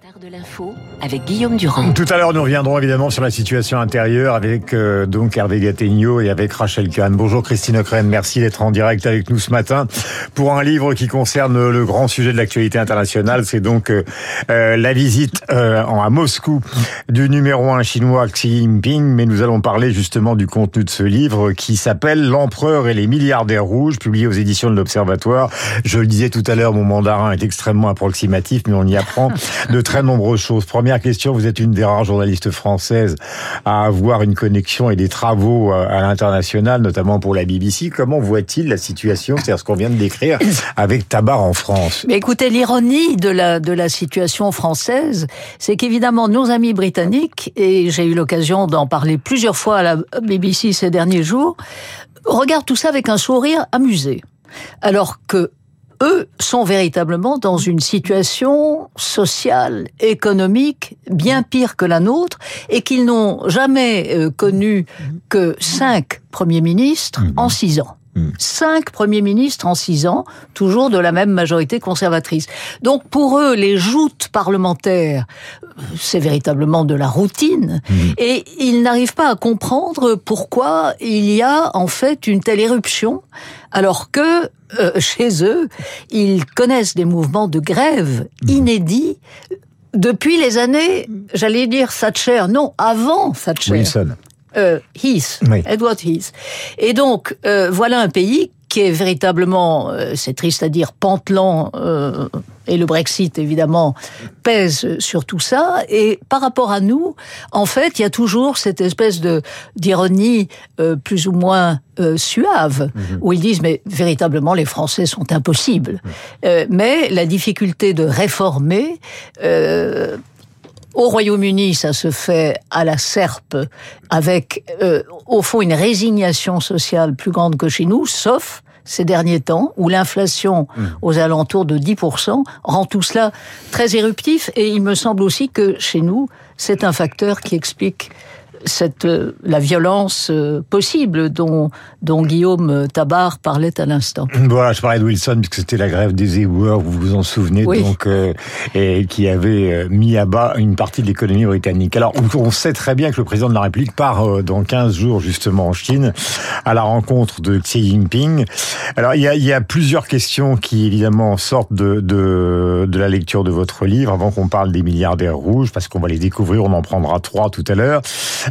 de l'info avec Guillaume Durand. Tout à l'heure, nous reviendrons évidemment sur la situation intérieure avec euh, donc Hervé Gattegno et avec Rachel Kahn. Bonjour Christine Ocren, merci d'être en direct avec nous ce matin pour un livre qui concerne le grand sujet de l'actualité internationale. C'est donc euh, euh, la visite à Moscou du numéro un chinois Xi Jinping. Mais nous allons parler justement du contenu de ce livre qui s'appelle L'empereur et les milliardaires rouges, publié aux éditions de l'Observatoire. Je le disais tout à l'heure, mon mandarin est extrêmement approximatif, mais on y apprend de très nombreuses choses. Première question, vous êtes une des rares journalistes françaises à avoir une connexion et des travaux euh, à l'international, notamment pour la BBC. Comment voit-il la situation, c'est-à-dire ce qu'on vient de décrire, avec Tabar en France? Mais Écoutez, l'ironie de la, de la situation française, c'est qu'évidemment, nos amis britanniques, et j'ai eu l'occasion d'en parler plusieurs fois à la BBC ces derniers jours, regardent tout ça avec un sourire amusé. Alors que eux sont véritablement dans une situation sociale, économique bien pire que la nôtre et qu'ils n'ont jamais euh, connu que cinq premiers ministres en six ans. Cinq premiers ministres en six ans, toujours de la même majorité conservatrice. Donc pour eux, les joutes parlementaires, c'est véritablement de la routine, et ils n'arrivent pas à comprendre pourquoi il y a en fait une telle éruption, alors que euh, chez eux, ils connaissent des mouvements de grève inédits depuis les années, j'allais dire Thatcher, non, avant Thatcher. Wilson. Euh, Heath, Edward Heath. Et donc, euh, voilà un pays qui est véritablement, euh, c'est triste à dire, pantelant, euh, et le Brexit évidemment pèse sur tout ça. Et par rapport à nous, en fait, il y a toujours cette espèce de d'ironie euh, plus ou moins suave, mhm. où ils disent mais véritablement les Français sont impossibles. Mhm. mais la difficulté de réformer au Royaume-Uni, ça se fait à la serpe, avec euh, au fond une résignation sociale plus grande que chez nous, sauf ces derniers temps, où l'inflation mmh. aux alentours de 10% rend tout cela très éruptif. Et il me semble aussi que chez nous, c'est un facteur qui explique cette, euh, la violence euh, possible dont, dont Guillaume Tabar parlait à l'instant. Voilà, je parlais de Wilson puisque c'était la grève des éboueurs, vous vous en souvenez, donc euh, et qui avait mis à bas une partie de l'économie britannique. Alors, on sait très bien que le président de la République part dans 15 jours justement en Chine à la rencontre de Xi Jinping. Alors, il y a, il y a plusieurs questions qui évidemment sortent de, de, de la lecture de votre livre avant qu'on parle des milliardaires rouges parce qu'on va les découvrir, on en prendra trois tout à l'heure.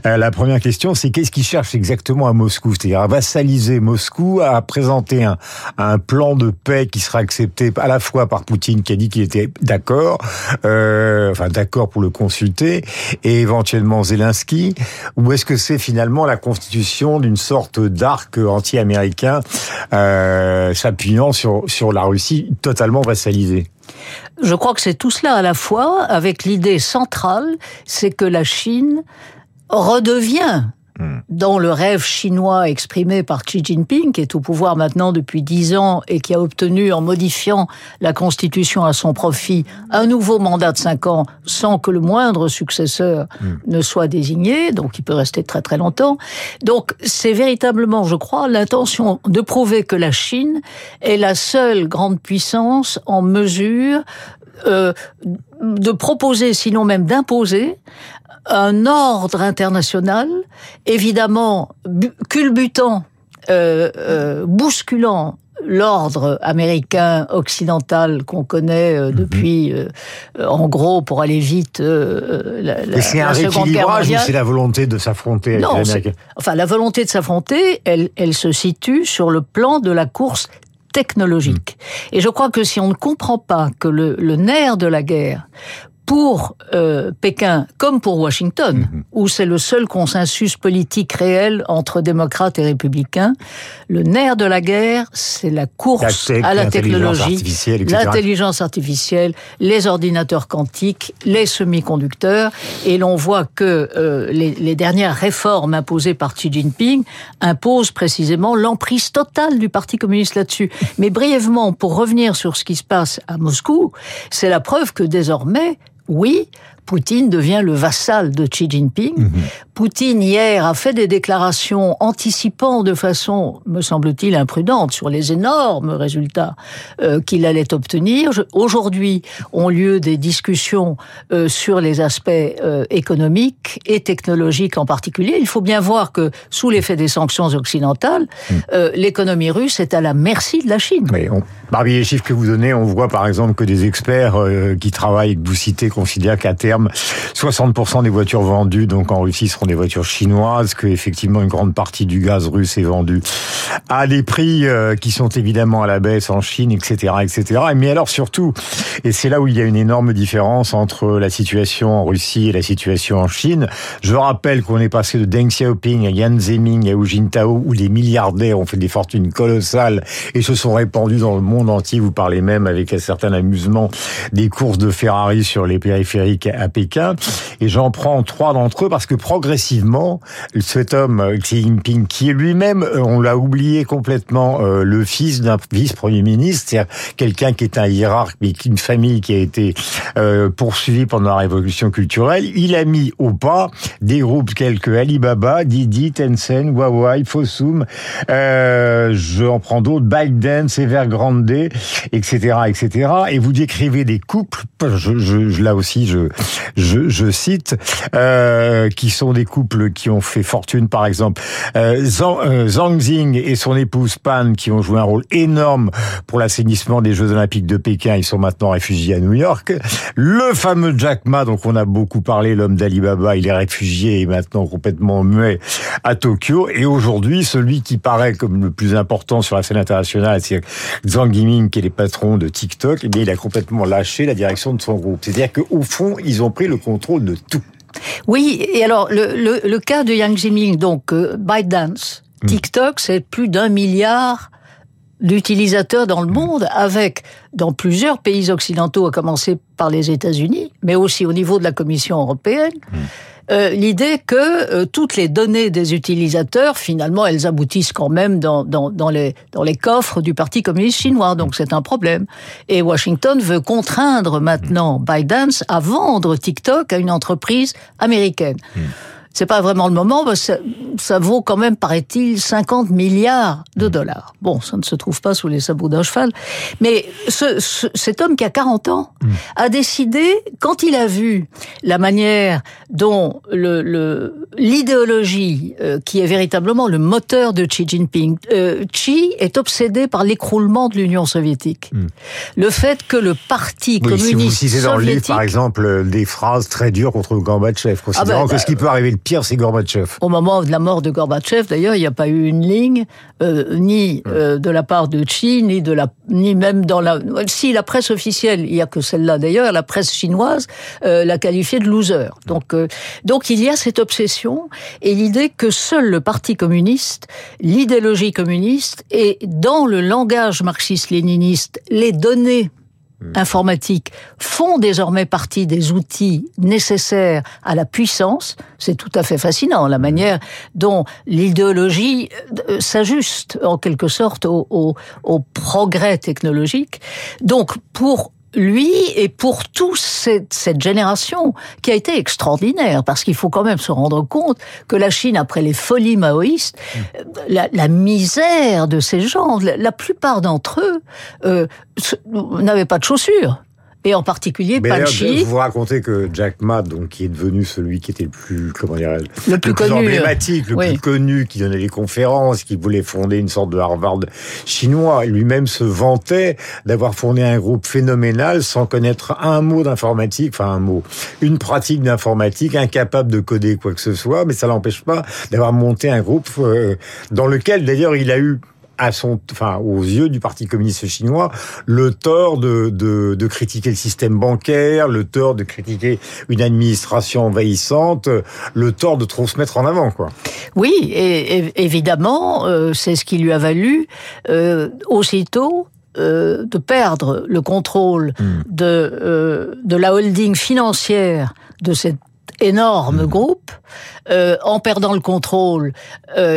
Euh, la première question, c'est qu'est-ce qu'il cherche exactement à Moscou? C'est-à-dire à vassaliser Moscou, à présenter un, plan de paix qui sera accepté à la fois par Poutine, qui a dit qu'il était d'accord, euh, enfin d'accord pour le consulter, et éventuellement Zelensky, ou est-ce que c'est finalement la constitution d'une sorte d'arc anti-américain euh, s'appuyant sur la Russie totalement vassalisée? Je crois que c'est tout cela à la fois, avec l'idée centrale, c'est que la Chine redevient Hmm. dans le rêve chinois exprimé par Xi Jinping, qui est au pouvoir maintenant depuis dix ans et qui a obtenu, en modifiant la constitution à son profit, un nouveau mandat de cinq ans sans que le moindre successeur hmm. ne soit désigné, donc il peut rester très très longtemps. Donc c'est véritablement, je crois, l'intention de prouver que la Chine est la seule grande puissance en mesure euh, de proposer, sinon même d'imposer, un ordre international, évidemment culbutant, euh, euh, bousculant l'ordre américain occidental qu'on connaît euh, mhm. depuis, euh, en gros, pour aller vite, euh, la, la, c'est un rééquilibrage ou c'est la volonté de s'affronter avec non, Enfin, la volonté de s'affronter, elle, elle se situe sur le plan de la course technologique. Mhm. Et je crois que si on ne comprend pas que le, le nerf de la guerre pour euh, Pékin comme pour Washington, mhm. où c'est le seul consensus politique réel entre démocrates et républicains, le nerf de la guerre, c'est la course à la technologie, l'intelligence artificielle, les ordinateurs quantiques, les semi-conducteurs, et l'on voit que euh, les, les, dernières réformes imposées par Xi Jinping imposent précisément l'emprise totale du Parti communiste là-dessus. Mais brièvement, pour revenir sur ce qui se passe à Moscou, c'est la preuve que désormais oui, Poutine devient le vassal de Xi Jinping. Mhm. Poutine hier a fait des déclarations anticipant de façon, me semble-t-il, imprudente sur les énormes résultats euh, qu'il allait obtenir. Aujourd'hui ont lieu des discussions euh, sur les aspects euh, économiques et technologiques en particulier. Il faut bien voir que sous l'effet des sanctions occidentales, mm. l'économie russe est à la merci de la Chine. On, parmi les chiffres que vous donnez, on voit par exemple que des experts qui travaillent, que vous citez, considèrent qu'à terme, 60% des voitures vendues donc en Russie seront des voitures chinoises, que effectivement une grande partie du gaz russe est vendu à des prix euh, qui sont évidemment à la baisse en Chine, etc., etc. Mais alors surtout, et c'est là où il y a une énorme différence entre la situation en Russie et la situation en Chine. Je rappelle qu'on est passé de Deng Xiaoping à Yan Zeming à Hu Jintao, où les milliardaires ont fait des fortunes colossales et se sont répandus dans le monde Vous parlez même avec un certain amusement des courses de Ferrari sur les périphériques à Pékin. Et j'en prends trois d'entre eux parce que progressivement cet homme, euh, Xi Jinping, qui est lui-même, euh, on l'a oublié complètement, euh, le fils d'un vice-premier ministre, c'est-à-dire quelqu'un qui est un hiérarque, mais une famille qui a été poursuivie pendant la révolution culturelle, il a mis au pas des groupes tels que Alibaba, Didi, Tencent, Huawei, Fossum, euh, je en prends d'autres, ByteDance, Evergrande, etc., etc. Et vous décrivez des couples, je, je, là aussi, je, je, cite, euh, qui sont des couples qui ont fait fortune, par exemple, euh, euh, Zhang, Xing et son épouse Pan, qui ont joué un rôle énorme pour l'assainissement des Jeux Olympiques de Pékin. Ils sont maintenant réfugiés à New York. Le fameux Jack Ma, dont on a beaucoup parlé, l'homme d'Alibaba, il est réfugié et maintenant complètement muet à Tokyo. Et aujourd'hui, celui qui paraît comme le plus important sur la scène internationale, c'est Zhang Yiming, qui est le patron de TikTok. Eh bien, il a complètement lâché la direction de son groupe. C'est-à-dire qu'au fond, ils ont pris le contrôle de tout. Oui, et alors le, le, cas de Yang Jiming, donc euh, ByteDance, hmm. TikTok, c'est plus d'un milliard d'utilisateurs dans le hmm. monde, avec dans plusieurs pays occidentaux, à commencer par les États-Unis, mais aussi au niveau de la Commission européenne. Hmm. Euh, l'idée que euh, toutes les données des utilisateurs, finalement, elles aboutissent quand même dans, dans, dans, les, dans les coffres du Parti communiste chinois. Donc c'est un problème. Et Washington veut contraindre maintenant ByteDance à vendre TikTok à une entreprise américaine. Hmm c'est pas vraiment le moment, ça, ça vaut quand même, paraît-il, 50 milliards de dollars. Bon, ça ne se trouve pas sous les sabots d'un cheval. Mais ce, cet homme qui a 40 ans mmh. a décidé, quand il a vu la manière dont le, l'idéologie, euh, qui est véritablement le moteur de Xi Jinping, euh, Xi est obsédé par l'écroulement de l'Union soviétique. Mmh. Le fait que le parti communiste si vous citez dans le livre, par exemple, des phrases très dures contre Gorbatchev, considérant ah ben, que ce qui peut arriver pire, c'est Gorbatchev. Au moment de la mort de Gorbatchev, d'ailleurs, il n'y a pas eu une ligne, euh, ni euh, de la part de Xi, ni de la, ni même dans la. Si la presse officielle, il y a que celle-là d'ailleurs, la presse chinoise euh, l'a qualifié de loser. Donc, donc il y a cette obsession et l'idée que seul le Parti communiste, l'idéologie communiste et dans le langage marxiste-léniniste, les données. Informatiques font désormais partie des outils nécessaires à la puissance, c'est tout à fait fascinant la hmm. manière dont l'idéologie euh, s'ajuste en quelque sorte au, au, au progrès technologique. Donc pour lui et pour toute cette, cette, génération qui a été extraordinaire, parce qu'il faut quand même se rendre compte que la Chine, après les folies maoïstes, mm. la, la misère de ces gens, la, plupart d'entre eux euh, n'avaient pas de chaussures et en particulier Mais Panchi. Vous racontez que Jack Ma, donc qui est devenu celui qui était le plus, comment dire, le, plus, connu, emblématique, le plus connu, qui donnait les conférences, qui voulait fonder une sorte de Harvard chinois, lui-même se vantait d'avoir fondé un groupe phénoménal sans connaître un mot d'informatique, enfin un mot, une pratique d'informatique, incapable de coder quoi que ce soit, mais ça l'empêche pas d'avoir monté un groupe euh, dans lequel d'ailleurs il a eu à son, enfin, aux yeux du Parti communiste chinois, le tort de, de, de, critiquer le système bancaire, le tort de critiquer une administration envahissante, le tort de trop se mettre en avant, quoi. Oui, et, évidemment, euh, c'est ce qui lui a valu euh, aussitôt euh, de perdre le contrôle hmm. de, euh, de la holding financière de cette énorme hmm. groupe. Euh, en perdant le contrôle,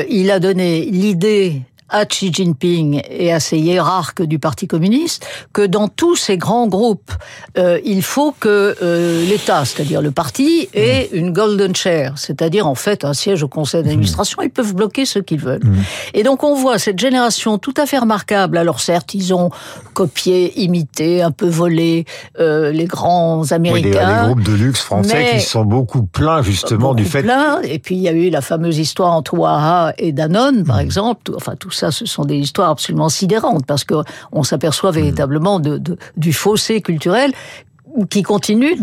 il a donné l'idée à Xi Jinping et à ses hiérarques du Parti communiste que dans tous ces grands groupes, euh, il faut que euh, l'État, c'est-à-dire le parti, ait mmh. une golden chair, c'est-à-dire en fait un siège au conseil d'administration. Mmh. Ils peuvent bloquer ce qu'ils veulent. Mmh. Et donc on voit cette génération tout à fait remarquable. Alors certes, ils ont copié, imité, un peu volé euh, les grands Américains. Oui, des, groupes de luxe français qui sont beaucoup pleins justement du fait. Plein. Et puis il y a eu la fameuse histoire entre Waha et Danone, par exemple. Enfin tout ça, ce sont des histoires absolument sidérantes parce que on s'aperçoit véritablement de, de, du fossé culturel qui continue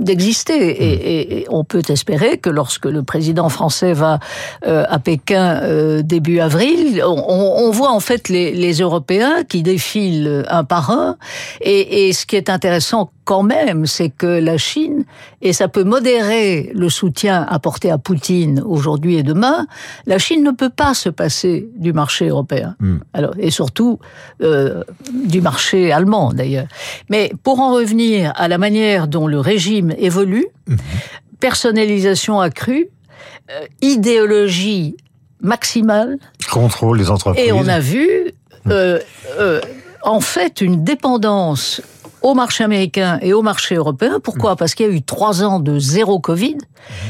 d'exister. Et, et, on peut espérer que lorsque le président français va euh, à Pékin euh, début avril, on, on, voit en fait les, les, Européens qui défilent un par un. Et, et ce qui est intéressant quand même, c'est que la Chine, et ça peut modérer le soutien apporté à Poutine aujourd'hui et demain, la Chine ne peut pas se passer du marché européen. Hmm. Alors, et surtout euh, du marché allemand d'ailleurs. Mais pour en revenir à la manière dont le régime évolue, hmm. personnalisation accrue, euh, idéologie maximale. Contrôle des entreprises. Et on a vu, hmm. euh, euh, en fait, une dépendance au marché américain et au marché européen. Pourquoi? Parce qu'il y a eu trois ans de zéro Covid,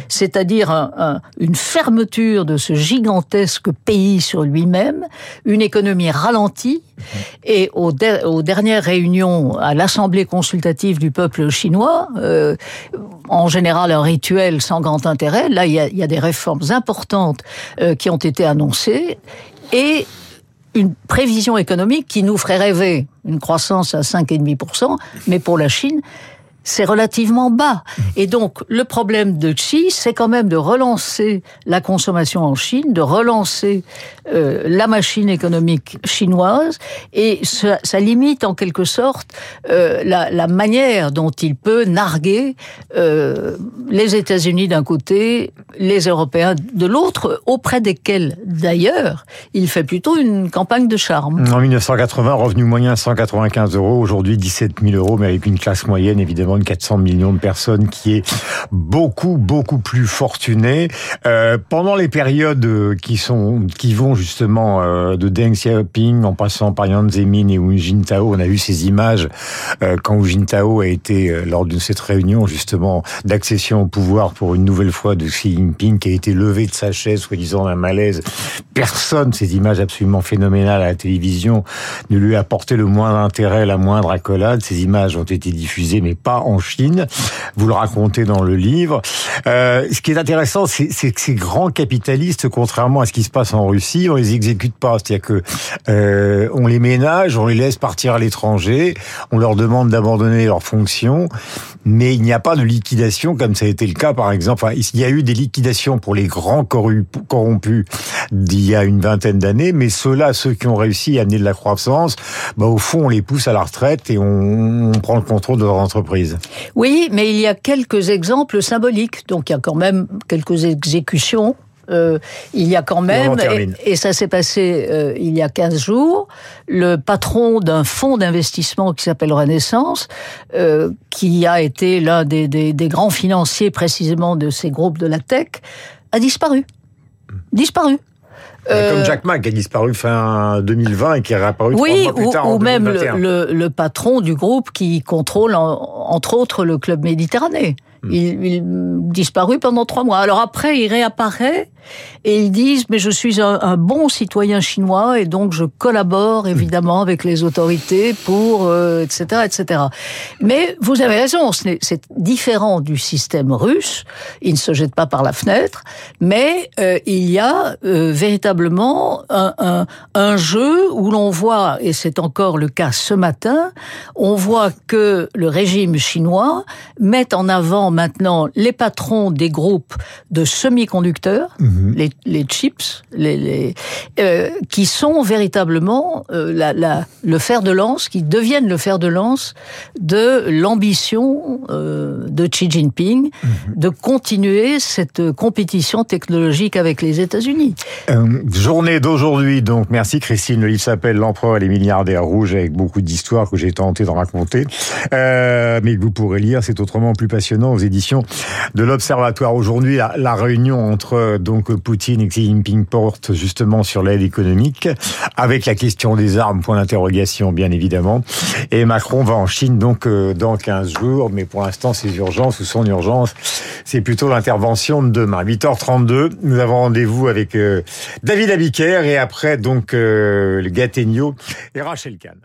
c'est-à-dire une fermeture de ce gigantesque pays sur lui-même, une économie ralentie, et aux, dernières réunions à l'Assemblée consultative du peuple chinois, euh, en général un rituel sans grand intérêt, là il y a, des réformes importantes euh, qui ont été annoncées, et une prévision économique qui nous ferait rêver une croissance à 5,5%, mais pour la Chine, c'est relativement bas. Et donc, le problème de Xi, c'est quand même de relancer la consommation en Chine, de relancer euh, la machine économique chinoise, et ça, ça limite en quelque sorte euh, la, la, manière dont il peut narguer euh, les États-Unis d'un côté, les Européens de l'autre, auprès desquels, d'ailleurs, il fait plutôt une campagne de charme. En 1980, revenu moyen 195 euros, aujourd'hui 17 000 euros, mais avec une classe moyenne évidemment 400 millions de personnes, qui est beaucoup beaucoup plus fortunée. Euh, pendant les périodes euh, qui sont qui vont justement euh, de Deng Xiaoping en passant par Yang Zemin et Hu Jintao, on a vu ces images euh, quand Hu Jintao a été euh, lors de cette réunion justement d'accession au pouvoir pour une nouvelle fois de Xi Jinping qui a été levé de sa chaise soi-disant d'un malaise. Personne, ces images absolument phénoménales à la télévision, ne lui a apporté le moindre intérêt, la moindre accolade. Ces images ont été diffusées, mais pas en Chine. Vous le racontez dans le livre. Euh, ce qui est intéressant, c'est que ces grands capitalistes, contrairement à ce qui se passe en Russie, on les exécute pas. C'est-à-dire que euh, on les ménage, on les laisse partir à l'étranger, on leur demande d'abandonner leurs fonctions, mais il n'y a pas de liquidation comme ça a été le cas, par exemple. Enfin, il y a eu des liquidations pour les grands corrompus d'il y a une vingtaine d'années, mais ceux-là, ceux qui ont réussi à amener de la croissance, bah, au fond, on les pousse à la retraite et on, on prend le contrôle de leur entreprise. Oui, mais il y a quelques exemples symboliques. Donc il y a quand même quelques exécutions euh, il y a quand même, et, ça s'est passé euh, il y a 15 jours, le patron d'un fonds d'investissement qui s'appelle Renaissance, euh, qui a été l'un des, des, des, grands financiers précisément de ces groupes de la tech, a disparu. Disparu. Comme Jack Ma qui a disparu fin 2020 et qui est réapparu oui, mois plus tard ou, ou même le, le, patron du groupe qui contrôle entre autres le club Méditerranée. Hmm. Il, il disparu pendant trois mois. Alors après, il réapparaît et ils disent mais je suis un, un, bon citoyen chinois et donc je collabore hmm. évidemment avec les autorités pour euh, etc etc. Mais vous avez raison, c'est différent du système russe. Il ne se jette pas par la fenêtre, mais euh, il y a euh, véritablement un, un, un jeu où l'on voit et c'est encore le cas ce matin, on voit que le régime chinois met en avant maintenant les patrons des groupes de semi-conducteurs. Mmh Mhm. les, les, chips, les, les euh, qui sont véritablement euh, la, la, le fer de lance, qui deviennent le fer de lance de l'ambition euh, de Xi Jinping mhm. de continuer cette compétition technologique avec les États-Unis. Journée d'aujourd'hui, donc merci Christine. Le livre s'appelle L'empereur et les milliardaires rouges avec beaucoup d'histoires que j'ai tenté de raconter, mais que vous pourrez lire. C'est autrement plus passionnant éditions de l'Observatoire. Aujourd'hui, la, réunion entre donc Poutine et Xi Jinping porte justement sur l'aide économique, avec la question des armes, point d'interrogation bien évidemment. Et Macron va en Chine donc dans 15 jours, mais pour l'instant, ses urgences ou son urgence, c'est plutôt l'intervention de demain. 8h32, nous avons rendez-vous avec David Abiker et après donc le Gattegno et Rachel Kahn.